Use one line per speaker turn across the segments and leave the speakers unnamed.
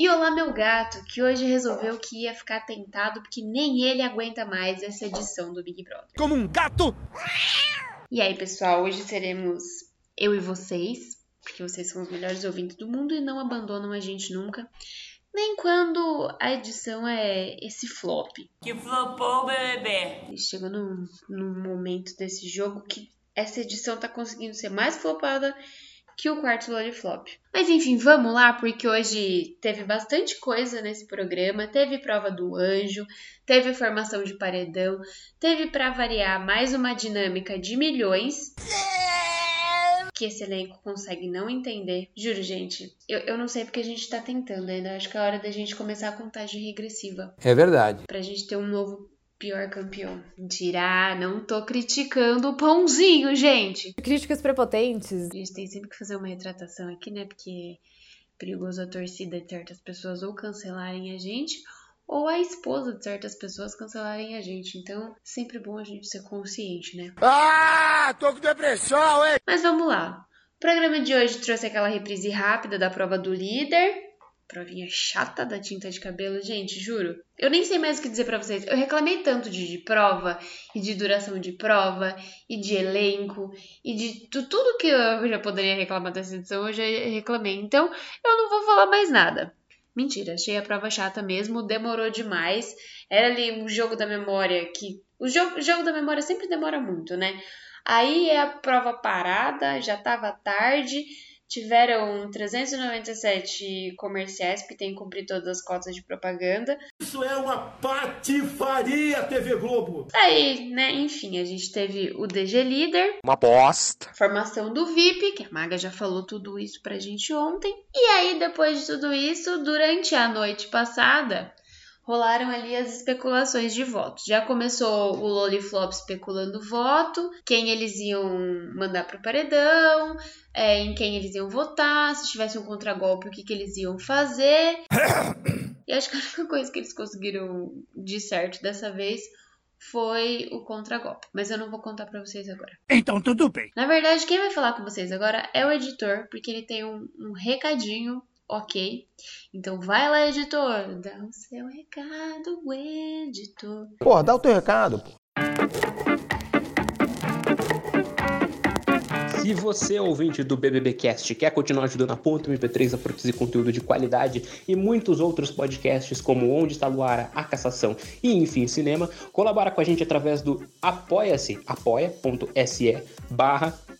E olá, meu gato, que hoje resolveu que ia ficar tentado porque nem ele aguenta mais essa edição do Big Brother.
Como um gato!
E aí, pessoal, hoje seremos eu e vocês, porque vocês são os melhores ouvintes do mundo e não abandonam a gente nunca. Nem quando a edição é esse flop.
Que flopou, bebê.
Chegou num, num momento desse jogo que essa edição tá conseguindo ser mais flopada que o quarto Loliflop. Mas enfim, vamos lá, porque hoje teve bastante coisa nesse programa. Teve prova do anjo, teve formação de paredão, teve para variar mais uma dinâmica de milhões. Que esse elenco consegue não entender. Juro, gente, eu, eu não sei porque a gente tá tentando ainda. Acho que é hora da gente começar a contagem regressiva.
É verdade.
Pra gente ter um novo pior campeão. Mentira, não tô criticando o pãozinho, gente.
Críticas prepotentes.
A gente tem sempre que fazer uma retratação aqui, né? Porque é perigoso a torcida de certas pessoas ou cancelarem a gente, ou a esposa de certas pessoas cancelarem a gente. Então, sempre bom a gente ser consciente, né?
Ah, tô com depressão, hein?
Mas vamos lá. O programa de hoje trouxe aquela reprise rápida da prova do líder. Provinha chata da tinta de cabelo, gente, juro. Eu nem sei mais o que dizer pra vocês. Eu reclamei tanto de, de prova, e de duração de prova, e de elenco, e de tu- tudo que eu já poderia reclamar dessa edição, eu já reclamei. Então, eu não vou falar mais nada. Mentira, achei a prova chata mesmo, demorou demais. Era ali um jogo da memória que. O jogo, o jogo da memória sempre demora muito, né? Aí é a prova parada, já tava tarde. Tiveram 397 comerciais, porque tem que cumprir todas as cotas de propaganda.
Isso é uma patifaria, TV Globo.
Aí, né, enfim, a gente teve o DG Líder,
Uma bosta.
formação do VIP, que a Maga já falou tudo isso pra gente ontem. E aí, depois de tudo isso, durante a noite passada, rolaram ali as especulações de votos. Já começou o Loliflop especulando voto, quem eles iam mandar pro paredão, é, em quem eles iam votar, se tivesse um contragolpe, o que, que eles iam fazer. E acho que a única coisa que eles conseguiram de certo dessa vez foi o contragolpe. Mas eu não vou contar pra vocês agora.
Então tudo bem.
Na verdade, quem vai falar com vocês agora é o editor, porque ele tem um, um recadinho, ok? Então vai lá, editor, dá o seu recado, editor.
Porra, dá o teu recado, pô.
Se você, ouvinte do BBBcast, quer continuar ajudando a Ponto MP3 a produzir conteúdo de qualidade e muitos outros podcasts como Onde Está Luara, A Cassação e Enfim Cinema, colabora com a gente através do apoia-se, apoia.se barra ponto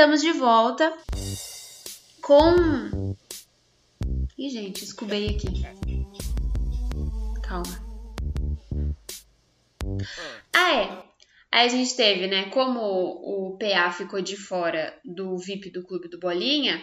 estamos de volta com. Ih, gente, escubei aqui. Calma. Ah, é. Aí a gente teve, né? Como o PA ficou de fora do VIP do Clube do Bolinha,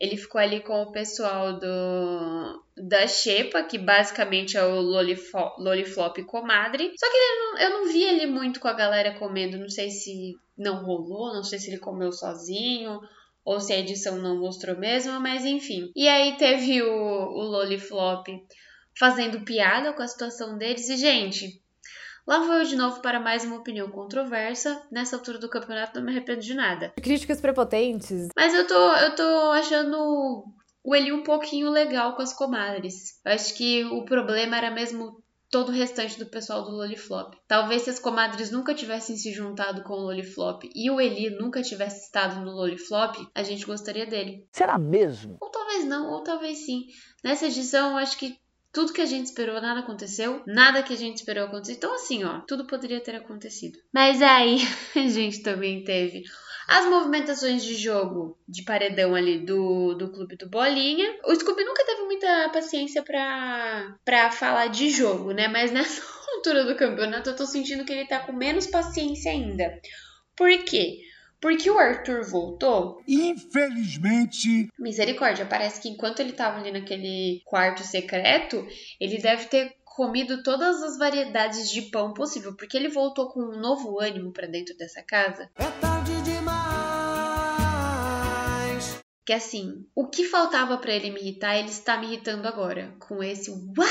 ele ficou ali com o pessoal do da Xepa, que basicamente é o Lolifo- Loliflop Comadre. Só que não- eu não vi ele muito com a galera comendo, não sei se não rolou, não sei se ele comeu sozinho ou se a edição não mostrou mesmo, mas enfim. E aí teve o, o Loliflop fazendo piada com a situação deles e, gente, lá vou eu de novo para mais uma opinião controversa. Nessa altura do campeonato não me arrependo de nada.
Críticas prepotentes.
Mas eu tô, eu tô achando o Eli um pouquinho legal com as comadres. Eu acho que o problema era mesmo todo o restante do pessoal do Loliflop. Talvez se as comadres nunca tivessem se juntado com o Loliflop e o Eli nunca tivesse estado no Loliflop, a gente gostaria dele.
Será mesmo?
Ou talvez talvez não, ou talvez sim. Nessa edição, eu acho que tudo que a gente esperou, nada aconteceu. Nada que a gente esperou aconteceu. Então, assim, ó, tudo poderia ter acontecido. Mas aí, a gente também teve as movimentações de jogo de paredão ali do, do clube do Bolinha. O Scooby nunca teve muita paciência pra, pra falar de jogo, né? Mas nessa altura do campeonato eu tô sentindo que ele tá com menos paciência ainda. Por quê? Porque o Arthur voltou.
Infelizmente.
Misericórdia, parece que enquanto ele tava ali naquele quarto secreto, ele deve ter comido todas as variedades de pão possível, porque ele voltou com um novo ânimo para dentro dessa casa.
É tarde demais.
Que assim, o que faltava para ele me irritar, ele está me irritando agora. Com esse uau!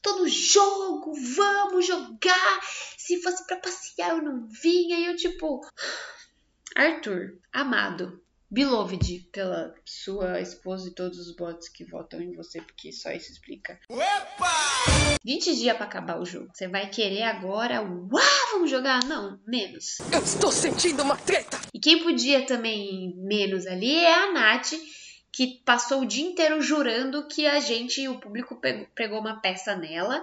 Tô no jogo, vamos jogar! Se fosse para passear, eu não vinha. E eu, tipo, Arthur, amado, beloved pela sua esposa e todos os bots que votam em você, porque só isso explica.
Opa!
20 dias para acabar o jogo. Você vai querer agora, uau, vamos jogar? Não, menos.
Eu estou sentindo uma treta!
E quem podia também menos ali é a Nath, que passou o dia inteiro jurando que a gente, o público, pegou uma peça nela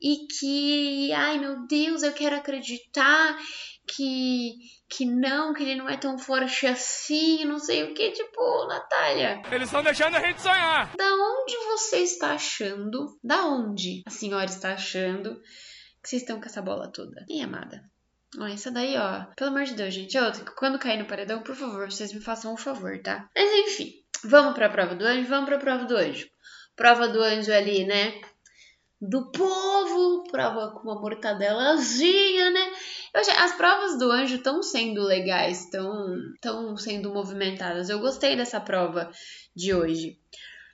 e que, ai meu Deus, eu quero acreditar que que não, que ele não é tão forte assim, não sei o que, tipo, Natália.
Eles estão deixando a gente sonhar.
Da onde você está achando? Da onde a senhora está achando que vocês estão com essa bola toda? Ih, amada. Ó, essa daí, ó. Pelo amor de Deus, gente. Ó, quando cair no paredão, por favor, vocês me façam um favor, tá? Mas enfim, vamos pra prova do anjo? Vamos pra prova do anjo. Prova do anjo ali, né? Do povo, prova com uma mortadelazinha, né? Eu achei, as provas do anjo estão sendo legais, estão sendo movimentadas. Eu gostei dessa prova de hoje.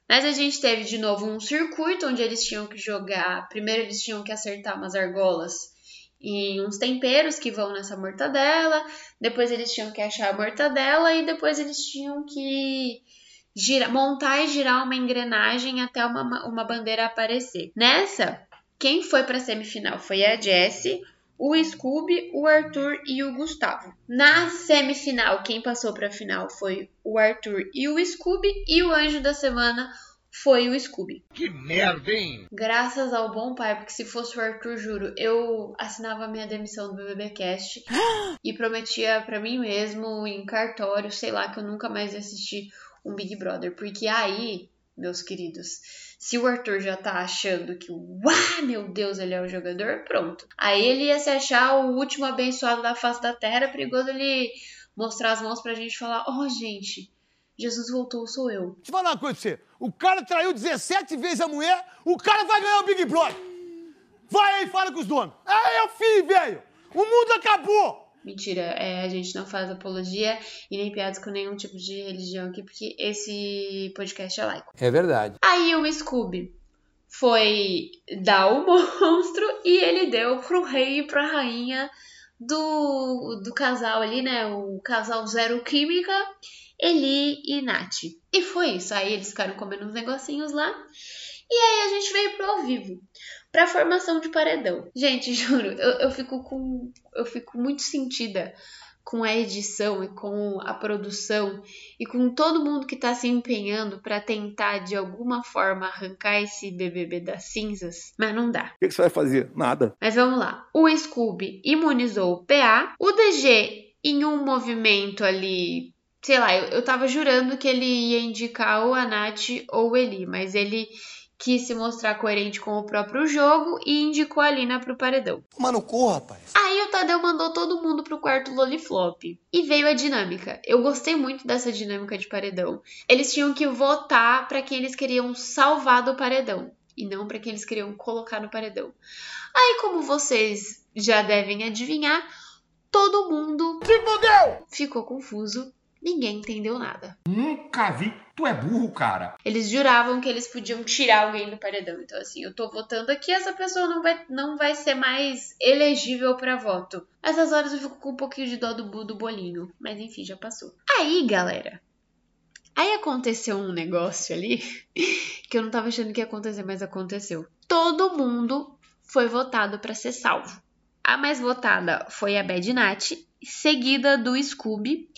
Mas a gente teve de novo um circuito onde eles tinham que jogar. Primeiro eles tinham que acertar umas argolas e uns temperos que vão nessa mortadela. Depois eles tinham que achar a mortadela e depois eles tinham que gira, montar e girar uma engrenagem até uma, uma bandeira aparecer. Nessa, quem foi para a semifinal foi a Jessie, o Scooby, o Arthur e o Gustavo. Na semifinal, quem passou para a final foi o Arthur e o Scooby, e o anjo da semana foi o Scooby.
Que merda, hein?
Graças ao bom pai, porque se fosse o Arthur, juro, eu assinava minha demissão do BBBcast e prometia para mim mesmo em cartório, sei lá, que eu nunca mais ia assistir um Big Brother. Porque aí, meus queridos, se o Arthur já tá achando que, uau, meu Deus, ele é o jogador, pronto. Aí ele ia se achar o último abençoado da face da terra, perigoso ele mostrar as mãos pra gente falar: ó, oh, gente. Jesus voltou, sou eu.
Deixa eu falar uma coisa pra você. O cara traiu 17 vezes a mulher, o cara vai ganhar o Big Brother. Vai aí fala com os donos. É, eu filho, velho. O mundo acabou.
Mentira, é, a gente não faz apologia e nem piadas com nenhum tipo de religião aqui, porque esse podcast é laico.
É verdade.
Aí o Scooby foi dar o monstro e ele deu pro rei e pra rainha do, do casal ali, né? O casal Zero Química, Eli e Nath. E foi isso. Aí eles ficaram comendo uns negocinhos lá. E aí a gente veio pro ao vivo para formação de paredão. Gente, juro, eu, eu fico com eu fico muito sentida com a edição e com a produção e com todo mundo que está se empenhando para tentar de alguma forma arrancar esse BBB das cinzas, mas não dá.
O que, que você vai fazer? Nada.
Mas vamos lá. O Scooby imunizou o PA, o DG em um movimento ali sei lá, eu, eu tava jurando que ele ia indicar ou a Nath ou o Eli, mas ele quis se mostrar coerente com o próprio jogo e indicou a Lina pro paredão.
Mano, corra, rapaz.
Aí o Tadeu mandou todo mundo pro quarto Loliflop. E veio a dinâmica. Eu gostei muito dessa dinâmica de paredão. Eles tinham que votar para quem eles queriam salvar do paredão. E não para quem eles queriam colocar no paredão. Aí, como vocês já devem adivinhar, todo mundo ficou confuso Ninguém entendeu nada.
Nunca vi. Tu é burro, cara.
Eles juravam que eles podiam tirar alguém do paredão. Então, assim, eu tô votando aqui, essa pessoa não vai, não vai ser mais elegível para voto. Essas horas eu fico com um pouquinho de dó do, do bolinho. Mas enfim, já passou. Aí, galera. Aí aconteceu um negócio ali que eu não tava achando que ia acontecer, mas aconteceu. Todo mundo foi votado para ser salvo. A mais votada foi a Bad Nat, seguida do Scooby.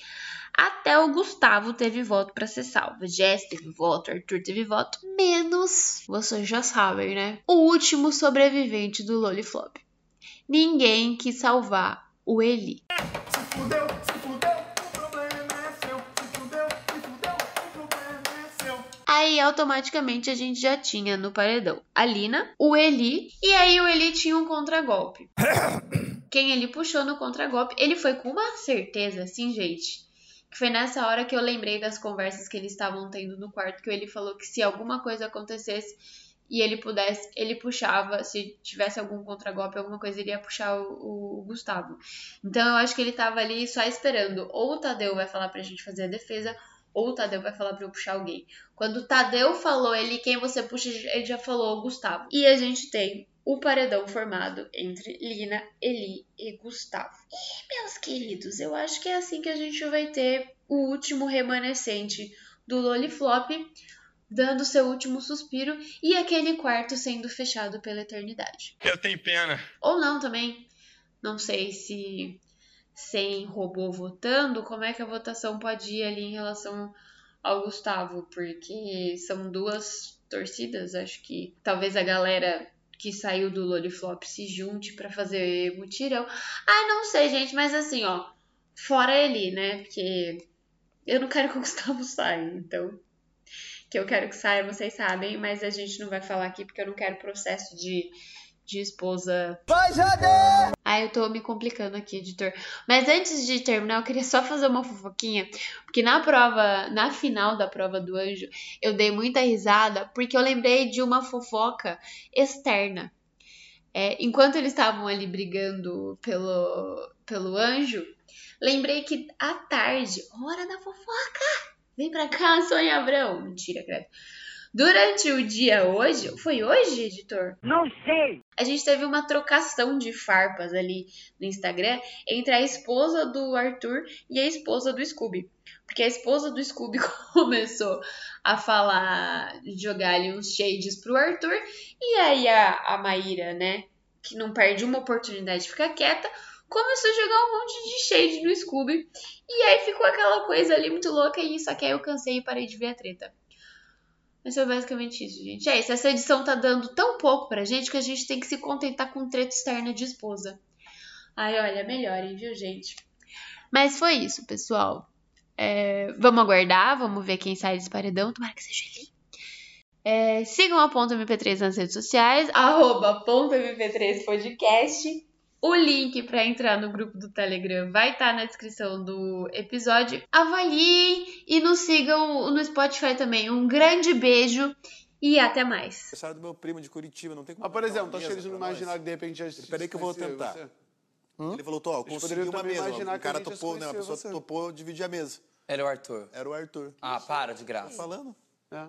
Até o Gustavo teve voto para ser salvo. Jess teve voto, Arthur teve voto. Menos, vocês já sabem, né? O último sobrevivente do Loliflop. Ninguém quis salvar o Eli.
Se fudeu, se fudeu, o problema é seu. Se fudeu, se fudeu, o problema é seu.
Aí automaticamente a gente já tinha no paredão a Lina, o Eli, e aí o Eli tinha um contragolpe. Quem ele puxou no contragolpe, ele foi com uma certeza, assim, gente. Foi nessa hora que eu lembrei das conversas que eles estavam tendo no quarto, que ele falou que se alguma coisa acontecesse e ele pudesse, ele puxava, se tivesse algum contragolpe, alguma coisa, ele ia puxar o, o Gustavo. Então eu acho que ele tava ali só esperando. Ou o Tadeu vai falar pra gente fazer a defesa, ou o Tadeu vai falar pra eu puxar alguém. Quando o Tadeu falou ele, quem você puxa, ele já falou o Gustavo. E a gente tem o paredão formado entre Lina, Eli e Gustavo. E, meus queridos, eu acho que é assim que a gente vai ter o último remanescente do Loliflop dando seu último suspiro e aquele quarto sendo fechado pela eternidade.
Eu tenho pena.
Ou não também. Não sei se sem robô votando, como é que a votação pode ir ali em relação ao Gustavo, porque são duas torcidas, acho que talvez a galera que saiu do Loliflop se junte pra fazer mutirão. Ah, não sei, gente, mas assim, ó, fora ele, né? Porque eu não quero que o Gustavo saia, então que eu quero que saia, vocês sabem, mas a gente não vai falar aqui porque eu não quero processo de, de esposa.
Vai, Jade!
Ah, eu tô me complicando aqui, editor. Mas antes de terminar, eu queria só fazer uma fofoquinha, porque na prova, na final da prova do anjo, eu dei muita risada porque eu lembrei de uma fofoca externa. É, enquanto eles estavam ali brigando pelo, pelo anjo, lembrei que à tarde, hora da fofoca, Vem pra cá, Sônia Abrão. Mentira, credo. Durante o dia hoje, foi hoje, editor?
Não sei.
A gente teve uma trocação de farpas ali no Instagram entre a esposa do Arthur e a esposa do Scooby. Porque a esposa do Scooby começou a falar, jogar ali uns shades pro Arthur. E aí a, a Maíra, né, que não perde uma oportunidade de ficar quieta, começou a jogar um monte de shade no Scooby. E aí ficou aquela coisa ali muito louca e só que aí eu cansei e parei de ver a treta. Mas foi basicamente isso, gente. É isso, essa edição tá dando tão pouco pra gente que a gente tem que se contentar com treta externa de esposa. Ai, olha, melhorem, viu, gente? Mas foi isso, pessoal. É, vamos aguardar, vamos ver quem sai desse paredão. Tomara que seja ele. É, sigam a Ponto MP3 nas redes sociais, arroba Ponto MP3 Podcast. O link para entrar no grupo do Telegram vai estar tá na descrição do episódio. Avaliem e nos sigam no Spotify também. Um grande beijo e até mais.
Aniversário do meu primo de Curitiba, não tem como.
Mas, por exemplo,
pra nós.
imaginaram que de repente a gente.
Peraí que eu vou tentar.
você.
Ele falou, Tó, eu consegui uma mesa.
imaginar
O cara topou, né? A pessoa
você.
topou dividir a mesa.
Era o Arthur.
Era o Arthur.
Ah, para de graça.
Falando?
É.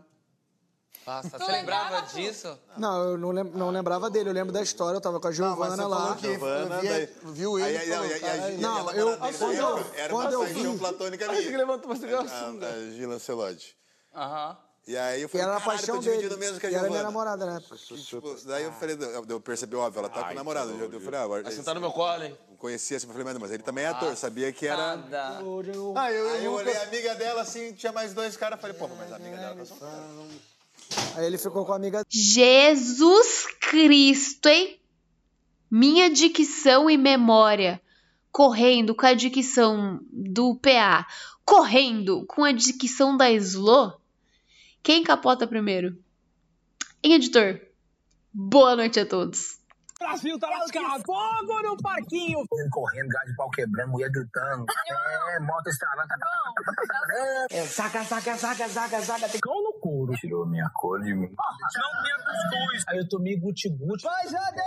Nossa, você lembrava disso?
Não, eu não, lem- não lembrava dele. Eu lembro da história. Eu tava com a Giovana lá.
Giovana,
via-
daí-
viu ele
Aí,
e
aí,
falou,
aí, aí,
"Cara,
a Gi-
Não,
a
eu...
namorada
Quando
era-
eu,
Era
quando
uma
eu
paixão
vi...
platônica
Acho que
minha.
levantou você
A,
assunto.
a Gila Lancelotti.
Aham.
E aí eu
Que
falei,
era a
caralho,
paixão
tô
dele.
dividindo mesmo com a
E era minha
Giovana.
namorada, né?
E, tipo, daí eu falei, eu, eu percebi, óbvio, ela tá com o namorado. Eu, eu falei, ah, agora.
Vai sentar no meu colo, hein?
Não conhecia assim, eu falei, mas, mas ele também é ator, sabia que era.
Nada.
Ah, eu, aí eu olhei a amiga dela assim, tinha mais dois caras, falei, pô, mas a amiga dela tá só.
Aí ele ficou com a amiga
Jesus Cristo, hein? Minha dicção e memória correndo com a dicção do PA, correndo com a dicção da Slo. Quem capota primeiro? Hein, editor? Boa noite a todos.
Brasil tá lascado. Fogo no parquinho.
correndo, gás de pau quebrando, mulher gritando. É, moto estralando. É, saca, saca, saca, saca, saca. Tem couro. Tirou minha cor de mim. Não minha cuscuz. Aí eu tomei guti-guti. Vai, Jade!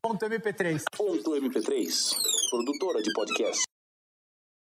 Ponto MP3.
Ponto MP3, produtora de podcast.